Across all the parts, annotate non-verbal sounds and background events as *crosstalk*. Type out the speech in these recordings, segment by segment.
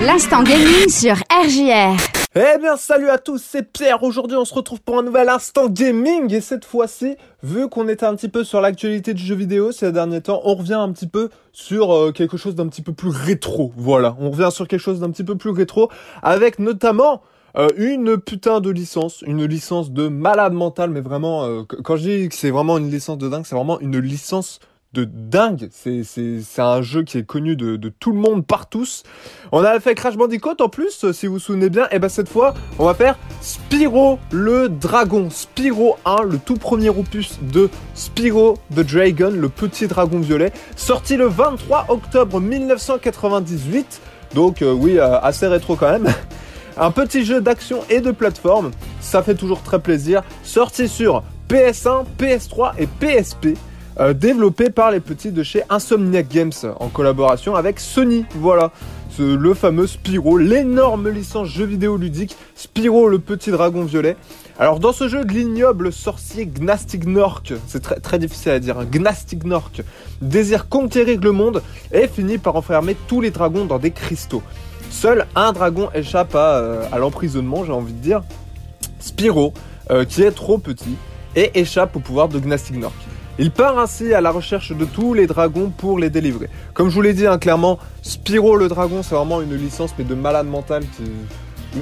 L'instant gaming sur RJR. Eh bien salut à tous, c'est Pierre. Aujourd'hui on se retrouve pour un nouvel instant gaming et cette fois-ci, vu qu'on était un petit peu sur l'actualité du jeu vidéo ces derniers temps, on revient un petit peu sur euh, quelque chose d'un petit peu plus rétro. Voilà, on revient sur quelque chose d'un petit peu plus rétro avec notamment euh, une putain de licence, une licence de malade mental, mais vraiment, euh, quand je dis que c'est vraiment une licence de dingue, c'est vraiment une licence de dingue. C'est, c'est, un jeu qui est connu de, tout le monde par tous. On a fait Crash Bandicoot en plus, si vous vous souvenez bien. Et ben cette fois, on va faire Spyro le Dragon. Spyro 1, le tout premier opus de Spyro the Dragon, le petit dragon violet. Sorti le 23 octobre 1998. Donc euh, oui, euh, assez rétro quand même. *laughs* Un petit jeu d'action et de plateforme, ça fait toujours très plaisir. Sorti sur PS1, PS3 et PSP. Euh, développé par les petits de chez Insomniac Games en collaboration avec Sony. Voilà, le fameux Spyro, l'énorme licence jeu vidéo ludique, Spyro le petit dragon violet. Alors dans ce jeu, l'ignoble sorcier Gnastignork, c'est très, difficile à dire, hein, Gnastignork, désire conquérir le monde et finit par enfermer tous les dragons dans des cristaux. Seul un dragon échappe à, euh, l'emprisonnement, j'ai envie de dire, Spyro, euh, qui est trop petit, et échappe au pouvoir de Gnastignork. Il part ainsi à la recherche de tous les dragons pour les délivrer. Comme je vous l'ai dit hein, clairement, Spyro le dragon c'est vraiment une licence mais de malade mental qui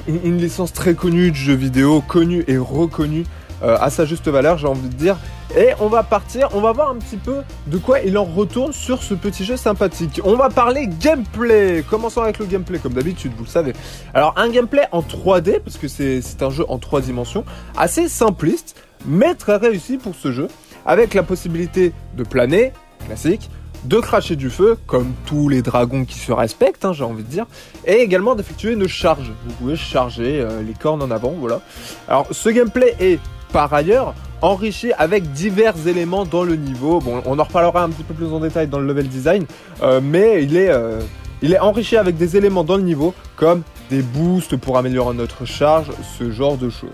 une licence très connue de jeux vidéo, connue et reconnue euh, à sa juste valeur, j'ai envie de dire. Et on va partir, on va voir un petit peu de quoi il en retourne sur ce petit jeu sympathique. On va parler gameplay. Commençons avec le gameplay, comme d'habitude, vous le savez. Alors, un gameplay en 3D, parce que c'est un jeu en 3 dimensions, assez simpliste, mais très réussi pour ce jeu avec la possibilité de planer, classique, de cracher du feu, comme tous les dragons qui se respectent, hein, j'ai envie de dire, et également d'effectuer une charge. Vous pouvez charger euh, les cornes en avant, voilà. Alors, ce gameplay est, par ailleurs, enrichi avec divers éléments dans le niveau. Bon, on en reparlera un petit peu plus en détail dans le level design, euh, mais euh, il est enrichi avec des éléments dans le niveau, comme des boosts pour améliorer notre charge, ce genre de choses.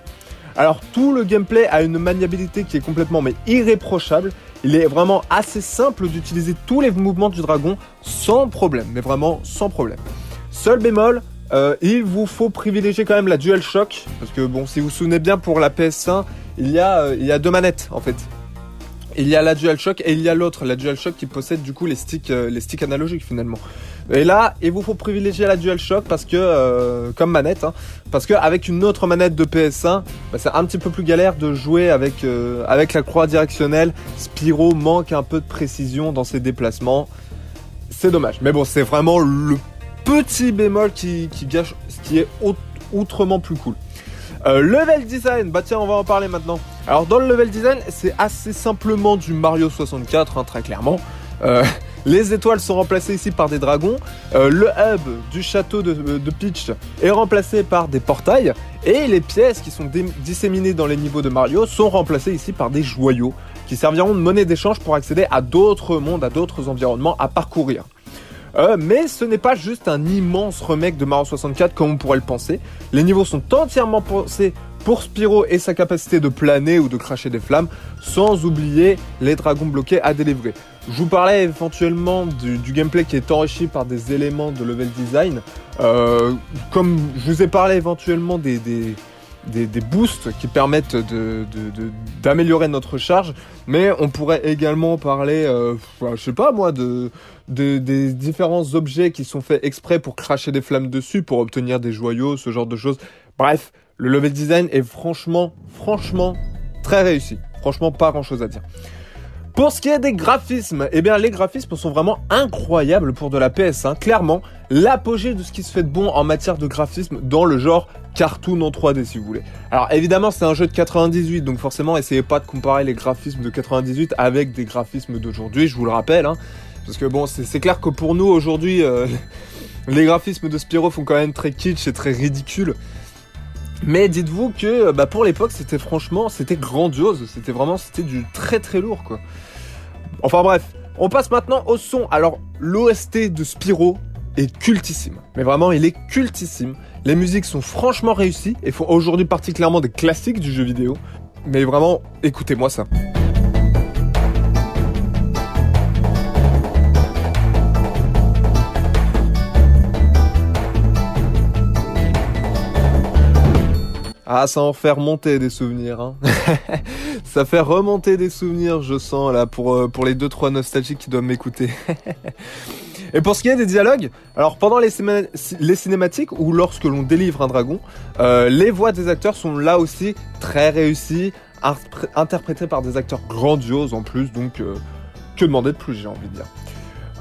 Alors tout le gameplay a une maniabilité qui est complètement mais irréprochable. Il est vraiment assez simple d'utiliser tous les mouvements du dragon sans problème, mais vraiment sans problème. Seul bémol, euh, il vous faut privilégier quand même la DualShock, parce que bon, si vous vous souvenez bien, pour la PS1, il y a, euh, il y a deux manettes en fait. Il y a la DualShock et il y a l'autre, la DualShock qui possède du coup les sticks, euh, les sticks analogiques finalement. Et là, il vous faut privilégier la DualShock parce que, euh, comme manette, hein, parce que avec une autre manette de PS1, bah, c'est un petit peu plus galère de jouer avec euh, avec la croix directionnelle. Spyro manque un peu de précision dans ses déplacements. C'est dommage, mais bon, c'est vraiment le petit bémol qui, qui gâche, ce qui est outrement plus cool. Level design, bah tiens, on va en parler maintenant. Alors dans le level design, c'est assez simplement du Mario 64, hein, très clairement. Euh, *laughs* les étoiles sont remplacées ici par des dragons. Euh, le hub du château de, Peach est remplacé par des portails. Et les pièces qui sont disséminées dans les niveaux de Mario sont remplacées ici par des joyaux qui serviront de monnaie d'échange pour accéder à d'autres mondes, à d'autres environnements à parcourir. Euh, mais ce n'est pas juste un immense remake de Mario 64 comme on pourrait le penser. Les niveaux sont entièrement pensés pour Spyro et sa capacité de planer ou de cracher des flammes, sans oublier les dragons bloqués à délivrer. Je vous parlais éventuellement du, gameplay qui est enrichi par des éléments de level design. Euh, comme je vous ai parlé éventuellement des, des, des, boosts qui permettent d'améliorer de, de, notre charge, mais on pourrait également parler, euh, je sais pas moi, de, des différents objets qui sont faits exprès pour cracher des flammes dessus, pour obtenir des joyaux, ce genre de choses. Bref, le level design est franchement, franchement très réussi. Franchement, pas grand chose à dire. Pour ce qui est des graphismes, eh bien les graphismes sont vraiment incroyables pour de la PS1. Clairement, l'apogée de ce qui se fait de bon en matière de graphisme dans le genre cartoon en 3D si vous voulez. Alors évidemment c'est un jeu de 98 donc forcément essayez pas de comparer les graphismes de 98 avec des graphismes d'aujourd'hui, je vous le rappelle. Hein, parce que bon c'est clair que pour nous aujourd'hui euh, *laughs* les graphismes de Spyro font quand même très kitsch et très ridicule. Mais dites-vous que bah, pour l'époque, c'était franchement, c'était grandiose. C'était vraiment, c'était du très très lourd quoi. Enfin bref, on passe maintenant au son. Alors l'OST de Spyro est cultissime. Mais vraiment, il est cultissime. Les musiques sont franchement réussies et font aujourd'hui particulièrement des classiques du jeu vidéo. Mais vraiment, écoutez-moi ça. Ah, ça en fait remonter des souvenirs. Hein. *laughs* ça fait remonter des souvenirs, je sens là pour euh, pour les deux trois nostalgiques qui doivent m'écouter. *laughs* Et pour ce qui est des dialogues, alors pendant les, les cinématiques ou lorsque l'on délivre un dragon, euh, les voix des acteurs sont là aussi très réussies, interprétées par des acteurs grandioses en plus, donc euh, que demander de plus j'ai envie de dire.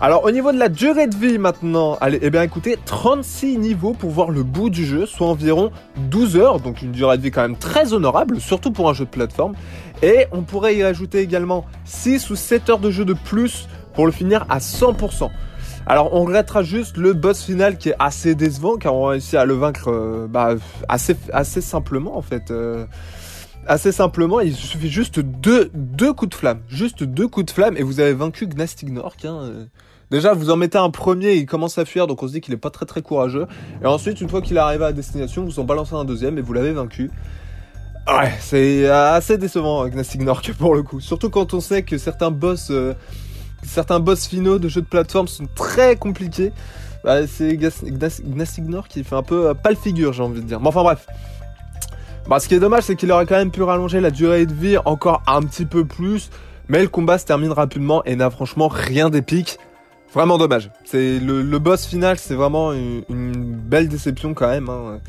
Alors au niveau de la durée de vie maintenant, allez, eh bien écoutez, 36 niveaux pour voir le bout du jeu, soit environ 12 heures, donc une durée de vie quand même très honorable, surtout pour un jeu de plateforme. Et on pourrait y ajouter également 6 ou 7 heures de jeu de plus pour le finir à 100%. Alors on regrettera juste le boss final qui est assez décevant car on réussit à le vaincre euh, bah, assez, assez simplement en fait. Euh, assez simplement, il suffit juste deux, deux coups de flamme. Juste deux coups de flamme et vous avez vaincu Gnastignork. Hein. Euh. Déjà, vous en mettez un premier, il commence à fuir, donc on se dit qu'il est pas très très courageux. Et ensuite, une fois qu'il est arrivé à destination, vous en balancez un deuxième et vous l'avez vaincu. Ouais, c'est assez décevant Gnastignork *laughs* pour le coup. Surtout quand on sait que certains boss certains boss finaux de jeux de plateforme sont très compliqués. Bah, c'est Gnastignor qui fait un peu euh, pas le figure, j'ai envie de dire. Mais enfin bref. Bah, ce qui est dommage, c'est qu'il aurait quand même pu rallonger la durée de vie encore un petit peu plus. Mais le combat se termine rapidement et n'a franchement rien d'épique. Vraiment dommage. C'est le, boss final, c'est vraiment une, belle déception quand même. Hein.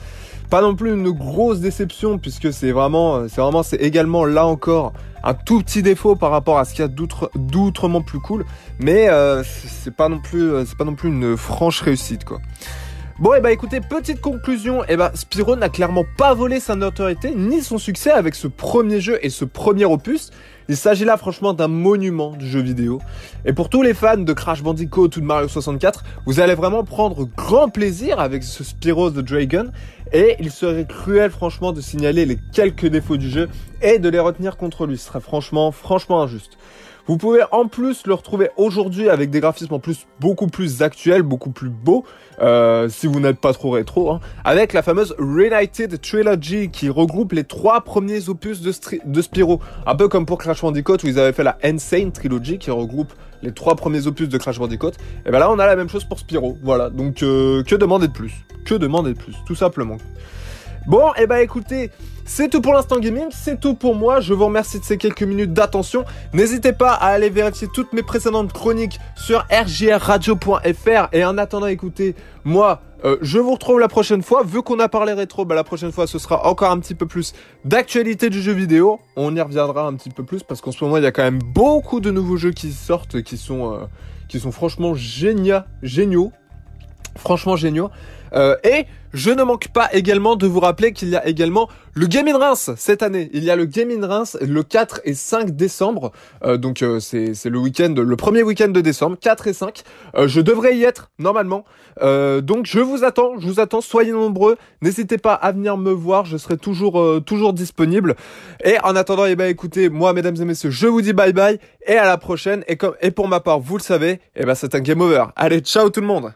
Pas non plus une grosse déception puisque c'est vraiment, c'est vraiment, c'est également là encore un tout petit défaut par rapport à ce qu'il y a d'outrement plus cool, mais euh, c'est pas non plus, euh, c'est pas non plus une franche réussite quoi. Bon et eh bah ben, écoutez, petite conclusion, et eh bah ben, Spyro n'a clairement pas volé sa notoriété ni son succès avec ce premier jeu et ce premier opus. Il s'agit là franchement d'un monument du jeu vidéo. Et pour tous les fans de Crash Bandicoot ou de Mario 64, vous allez vraiment prendre grand plaisir avec ce Spyro the Dragon. Et il serait cruel franchement de signaler les quelques défauts du jeu et de les retenir contre lui. Ce serait franchement, franchement injuste. Vous pouvez en plus le retrouver aujourd'hui avec des graphismes en plus beaucoup plus actuels, beaucoup plus beaux, euh, si vous n'êtes pas trop rétro, hein, avec la fameuse Reunited Trilogy qui regroupe les trois premiers opus de, de Spyro. Un peu comme pour Crash Bandicoot où ils avaient fait la Insane Trilogy qui regroupe les trois premiers opus de Crash Bandicoot. Et ben là on a la même chose pour Spyro. Voilà, donc euh, que demander de plus? Que demander de plus, tout simplement. Bon, et eh bah ben, écoutez, c'est tout pour l'instant gaming, c'est tout pour moi. Je vous remercie de ces quelques minutes d'attention. N'hésitez pas à aller vérifier toutes mes précédentes chroniques sur rgrradio.fr. Et en attendant, écoutez, moi, euh, je vous retrouve la prochaine fois. Vu qu'on a parlé rétro, bah, la prochaine fois, ce sera encore un petit peu plus d'actualité du jeu vidéo. On y reviendra un petit peu plus parce qu'en ce moment, il y a quand même beaucoup de nouveaux jeux qui sortent, qui sont, euh, qui sont franchement géniaux, géniaux, franchement géniaux. Euh, et je ne manque pas également de vous rappeler qu'il y a également le Game in Reims cette année. Il y a le Game in Reims le 4 et 5 décembre. Euh, donc euh, c'est le week-end, le premier week-end de décembre, 4 et 5. je devrais y être normalement. donc je vous attends, je vous attends. Soyez nombreux. N'hésitez pas à venir me voir. Je serai toujours toujours disponible. Et en attendant, eh ben écoutez, moi mesdames et messieurs, je vous dis bye bye et à la prochaine. Et comme et pour ma part, vous le savez, eh ben c'est un game over. Allez, ciao tout le monde.